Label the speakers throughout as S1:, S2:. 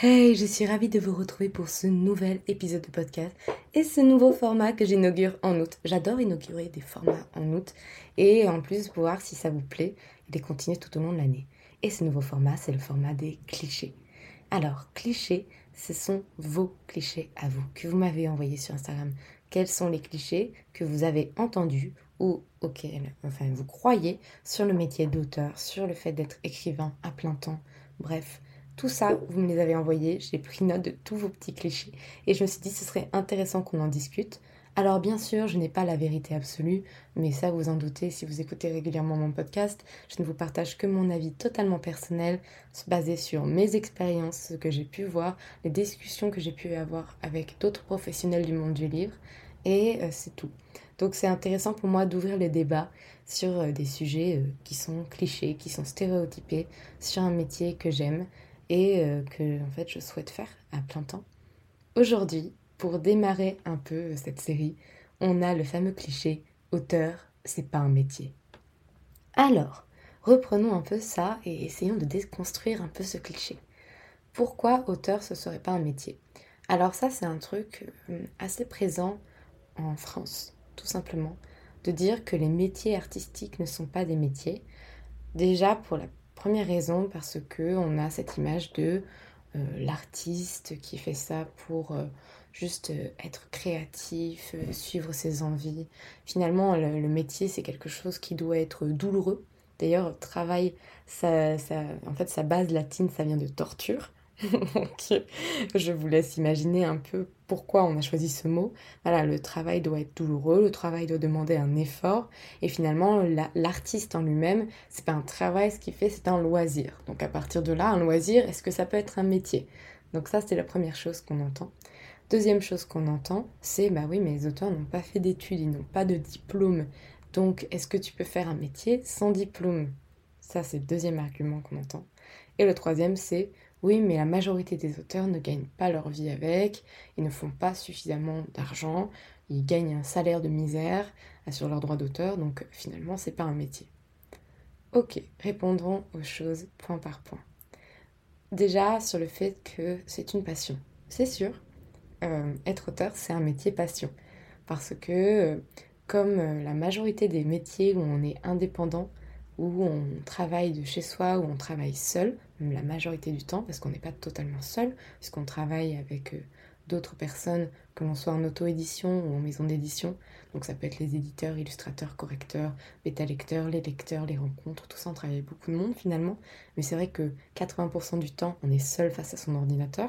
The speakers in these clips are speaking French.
S1: Hey, je suis ravie de vous retrouver pour ce nouvel épisode de podcast et ce nouveau format que j'inaugure en août. J'adore inaugurer des formats en août et en plus voir si ça vous plaît et les continuer tout au long de l'année. Et ce nouveau format, c'est le format des clichés. Alors, clichés, ce sont vos clichés à vous que vous m'avez envoyés sur Instagram. Quels sont les clichés que vous avez entendus ou auxquels enfin, vous croyez sur le métier d'auteur, sur le fait d'être écrivain à plein temps, bref tout ça, vous me les avez envoyés, j'ai pris note de tous vos petits clichés et je me suis dit ce serait intéressant qu'on en discute. Alors bien sûr, je n'ai pas la vérité absolue, mais ça vous en doutez si vous écoutez régulièrement mon podcast, je ne vous partage que mon avis totalement personnel, basé sur mes expériences, ce que j'ai pu voir, les discussions que j'ai pu avoir avec d'autres professionnels du monde du livre, et euh, c'est tout. Donc c'est intéressant pour moi d'ouvrir le débat sur euh, des sujets euh, qui sont clichés, qui sont stéréotypés, sur un métier que j'aime et euh, que en fait je souhaite faire à plein temps. Aujourd'hui, pour démarrer un peu cette série, on a le fameux cliché auteur, c'est pas un métier. Alors, reprenons un peu ça et essayons de déconstruire un peu ce cliché. Pourquoi auteur ce serait pas un métier? Alors ça c'est un truc euh, assez présent en France, tout simplement, de dire que les métiers artistiques ne sont pas des métiers. Déjà pour la Première raison parce que on a cette image de euh, l'artiste qui fait ça pour euh, juste euh, être créatif, suivre ses envies. Finalement, le, métier, c'est quelque chose qui doit être douloureux. D'ailleurs, travail, ça, ça, en fait, sa base latine, ça vient de torture. Donc, je vous laisse imaginer un peu pourquoi on a choisi ce mot. Voilà, le travail doit être douloureux, le travail doit demander un effort, et finalement, l'artiste en lui-même, c'est pas un travail, ce qu'il fait, c'est un loisir. Donc, à partir de là, un loisir, est-ce que ça peut être un métier? Donc, ça, c'est la première chose qu'on entend. Deuxième chose qu'on entend, c'est bah oui, mais les auteurs n'ont pas fait d'études, ils n'ont pas de diplôme. Donc, est-ce que tu peux faire un métier sans diplôme? Ça, c'est le deuxième argument qu'on entend. Et le troisième, c'est oui, mais la majorité des auteurs ne gagnent pas leur vie avec, ils ne font pas suffisamment d'argent, ils gagnent un salaire de misère sur leurs droits d'auteur, donc finalement, c'est pas un métier. Ok, répondrons aux choses point par point. Déjà, sur le fait que c'est une passion. C'est sûr, euh, être auteur, c'est un métier passion. Parce que, euh, comme euh, la majorité des métiers où on est indépendant, où on travaille de chez soi, où on travaille seul, même la majorité du temps, parce qu'on n'est pas totalement seul, puisqu'on travaille avec euh, d'autres personnes, que l'on soit en auto-édition ou en maison d'édition. Donc ça peut être les éditeurs, illustrateurs, correcteurs, bêta-lecteurs, les lecteurs, les rencontres, tout ça, on travaille avec beaucoup de monde finalement. Mais c'est vrai que 80% du temps, on est seul face à son ordinateur.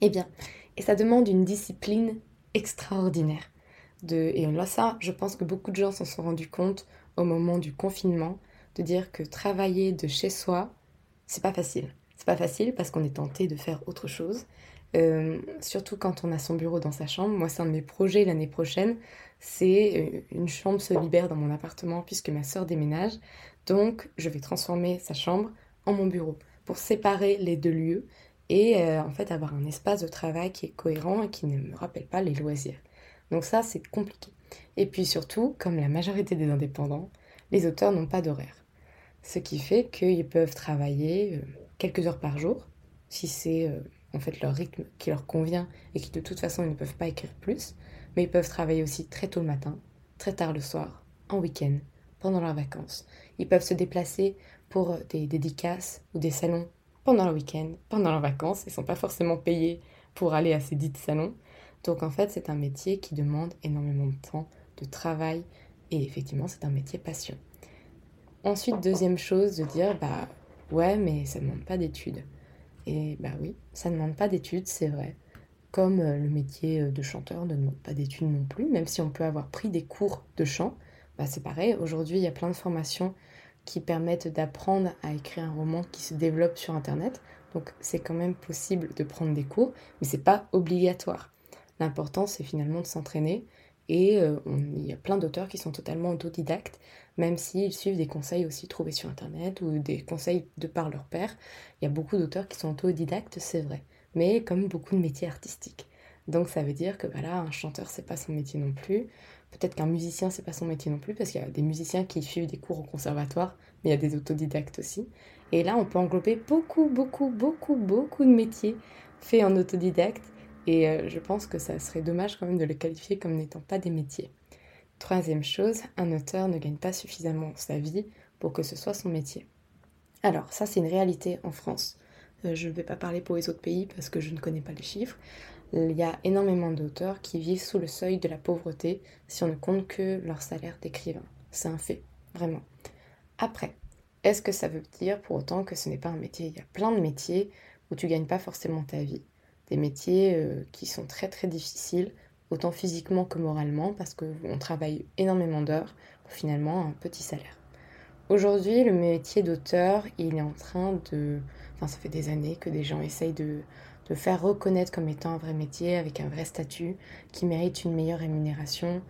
S1: Eh bien, et ça demande une discipline extraordinaire. De, et là, ça, je pense que beaucoup de gens s'en sont rendus compte au moment du confinement, de dire que travailler de chez soi, c'est pas facile. C'est pas facile parce qu'on est tenté de faire autre chose. Euh, surtout quand on a son bureau dans sa chambre. Moi, c'est un de mes projets l'année prochaine. C'est une chambre se libère dans mon appartement puisque ma soeur déménage. Donc, je vais transformer sa chambre en mon bureau pour séparer les deux lieux et en fait avoir un espace de travail qui est cohérent et qui ne me rappelle pas les loisirs. Donc ça, c'est compliqué. Et puis surtout, comme la majorité des indépendants, les auteurs n'ont pas d'horaire. Ce qui fait qu'ils peuvent travailler euh, quelques heures par jour, si c'est euh, en fait leur rythme qui leur convient et qui de toute façon ils ne peuvent pas écrire plus, mais ils peuvent travailler aussi très tôt le matin, très tard le soir, en week-end, pendant leurs vacances. Ils peuvent se déplacer pour euh, des dédicaces ou des salons pendant le week-end, pendant leurs vacances, ils ne sont pas forcément payés pour aller à ces dits salons. Donc en fait c'est un métier qui demande énormément de temps, de travail, et effectivement c'est un métier passion. Ensuite, deuxième chose, de dire, bah ouais, mais ça ne demande pas d'études. Et bah oui, ça ne demande pas d'études, c'est vrai. Comme euh, le métier euh, de chanteur ne demande pas d'études non plus, même si on peut avoir pris des cours de chant, bah c'est pareil. Aujourd'hui, il y a plein de formations qui permettent d'apprendre à écrire un roman qui se développe sur Internet. Donc c'est quand même possible de prendre des cours, mais c'est pas obligatoire. L'important, c'est finalement de s'entraîner. Et euh, il y a plein d'auteurs qui sont totalement autodidactes même s'ils suivent des conseils aussi trouvés sur Internet ou des conseils de par leur père. Il y a beaucoup d'auteurs qui sont autodidactes, c'est vrai, mais comme beaucoup de métiers artistiques. Donc ça veut dire que voilà, un chanteur c'est pas son métier non plus. Peut-être qu'un musicien c'est pas son métier non plus parce qu'il y a des musiciens qui suivent des cours au conservatoire, mais il y a des autodidactes aussi. Et là on peut englober beaucoup beaucoup beaucoup beaucoup de métiers faits en autodidacte et euh, je pense que ça serait dommage quand même de le qualifier comme n'étant pas des métiers. Troisième chose, un auteur ne gagne pas suffisamment sa vie pour que ce soit son métier. Alors ça c'est une réalité en France. Euh, je ne vais pas parler pour les autres pays parce que je ne connais pas les chiffres. Il y a énormément d'auteurs qui vivent sous le seuil de la pauvreté si on ne compte que leur salaire d'écrivain. C'est un fait, vraiment. Après, est-ce que ça veut dire pour autant que ce n'est pas un métier? Il y a plein de métiers où tu gagnes pas forcément ta vie. Des métiers euh, qui sont très très difficiles, autant physiquement que moralement, parce qu'on travaille énormément d'heures pour finalement un petit salaire. Aujourd'hui, le métier d'auteur, il est en train de... Enfin, ça fait des années que des gens essayent de, de faire reconnaître comme étant un vrai métier, avec un vrai statut, qui mérite une meilleure rémunération.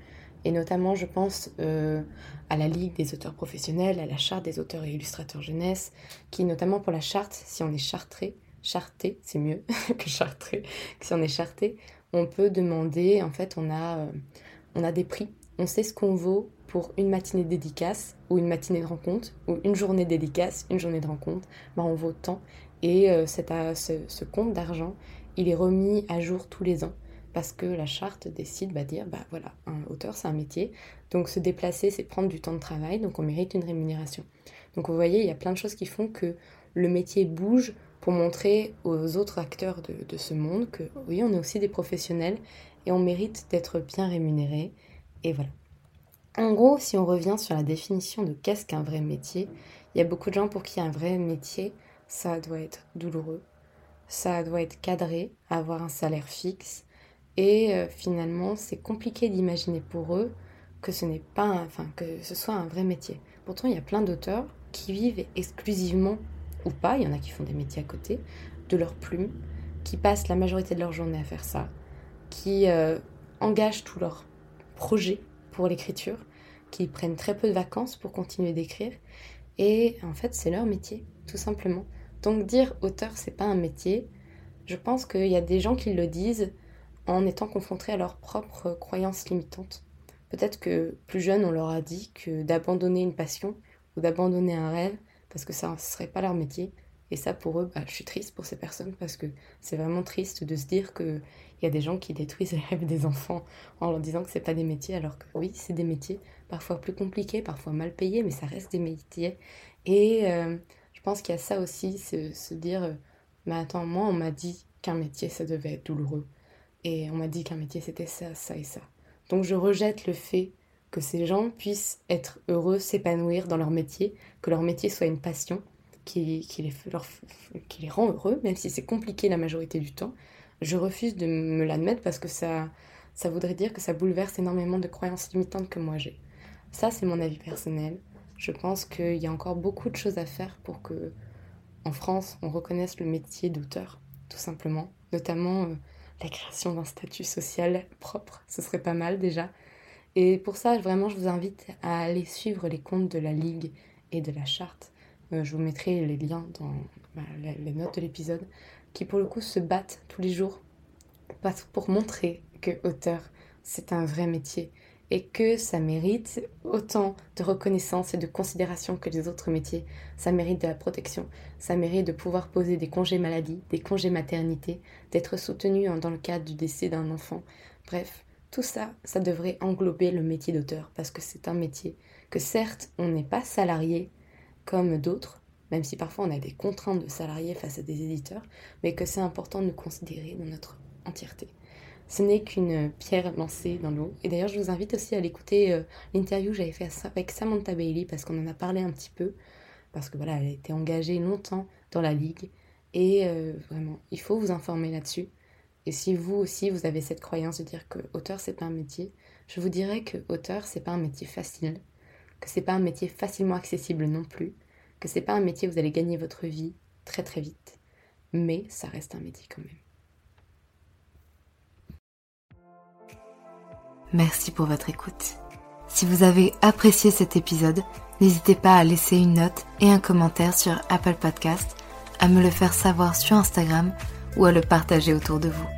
S1: Et notamment, je pense euh, à la Ligue des auteurs professionnels, à la Charte des auteurs et illustrateurs jeunesse, qui, notamment pour la charte, si on est chartré, charté, c'est mieux que chartré, si on est charté, on peut demander, en fait, on a, euh, on a des prix. On sait ce qu'on vaut pour une matinée de dédicace ou une matinée de rencontre ou une journée de dédicace, une journée de rencontre. Ben, on vaut tant. Et euh, ce, compte d'argent, il est remis à jour tous les ans parce que la charte décide bah, dire bah voilà un auteur c'est un métier donc se déplacer c'est prendre du temps de travail donc on mérite une rémunération donc vous voyez il y a plein de choses qui font que le métier bouge pour montrer aux autres acteurs de, ce monde que oui, on est aussi des professionnels et on mérite d'être bien rémunérés. Et voilà. En gros, si on revient sur la définition de qu'est-ce qu'un vrai métier, il y a beaucoup de gens pour qui un vrai métier, ça doit être douloureux, ça doit être cadré, avoir un salaire fixe, et euh, finalement, c'est compliqué d'imaginer pour eux que ce n'est pas, enfin que ce soit un vrai métier. Pourtant, il y a plein d'auteurs qui vivent exclusivement ou pas, il y en a qui font des métiers à côté, de leur plume, qui passent la majorité de leur journée à faire ça, qui euh, engagent tous leurs projets pour l'écriture, qui prennent très peu de vacances pour continuer d'écrire, et en fait c'est leur métier, tout simplement. Donc dire auteur c'est pas un métier, je pense qu'il y a des gens qui le disent en étant confrontés à leurs propres croyances limitantes. Peut-être que plus jeune on leur a dit que d'abandonner une passion d'abandonner un rêve, parce que ça ne serait pas leur métier. Et ça, pour eux, bah, je suis triste pour ces personnes parce que c'est vraiment triste de se dire qu'il y a des gens qui détruisent les rêves des enfants en leur disant que c'est pas des métiers, alors que oui, c'est des métiers, parfois plus compliqués, parfois mal payés, mais ça reste des métiers. Et euh, je pense qu'il y a ça aussi, se dire, euh, mais attends, moi, on m'a dit qu'un métier, ça devait être douloureux. Et on m'a dit qu'un métier, c'était ça, ça et ça. Donc je rejette le fait que ces gens puissent être heureux, s'épanouir dans leur métier, que leur métier soit une passion qui, les rend heureux, même si c'est compliqué la majorité du temps. Je refuse de me l'admettre parce que ça, ça voudrait dire que ça bouleverse énormément de croyances limitantes que moi j'ai. Ça, c'est mon avis personnel. Je pense qu'il y a encore beaucoup de choses à faire pour que, en France, on reconnaisse le métier d'auteur, tout simplement. notamment euh, la création d'un statut social propre, ce serait pas mal déjà. Et pour ça, vraiment, je vous invite à aller suivre les comptes de la Ligue et de la Charte. Euh, je vous mettrai les liens dans bah, les notes de l'épisode, qui pour le coup se battent tous les jours pour montrer que auteur, c'est un vrai métier et que ça mérite autant de reconnaissance et de considération que les autres métiers. Ça mérite de la protection, ça mérite de pouvoir poser des congés maladie, des congés maternité, d'être soutenu dans le cadre du décès d'un enfant. Bref, tout ça, ça devrait englober le métier d'auteur parce que c'est un métier que certes, on n'est pas salarié comme d'autres, même si parfois on a des contraintes de salariés face à des éditeurs, mais que c'est important de nous considérer dans notre entièreté. Ce n'est qu'une pierre lancée dans l'eau. Et d'ailleurs, je vous invite aussi à l'écouter euh, l'interview que j'avais fait avec Samantha Bailey parce qu'on en a parlé un petit peu. Parce que voilà, elle a été engagée longtemps dans la ligue. Et euh, vraiment, il faut vous informer là-dessus. Et si vous aussi, vous avez cette croyance de dire que auteur, c'est pas un métier, je vous dirais que auteur, c'est pas un métier facile. Que c'est pas un métier facilement accessible non plus. Que c'est pas un métier où vous allez gagner votre vie très très vite. Mais ça reste un métier quand même.
S2: Merci pour votre écoute. Si vous avez apprécié cet épisode, n'hésitez pas à laisser une note et un commentaire sur Apple Podcast, à me le faire savoir sur Instagram ou à le partager autour de vous.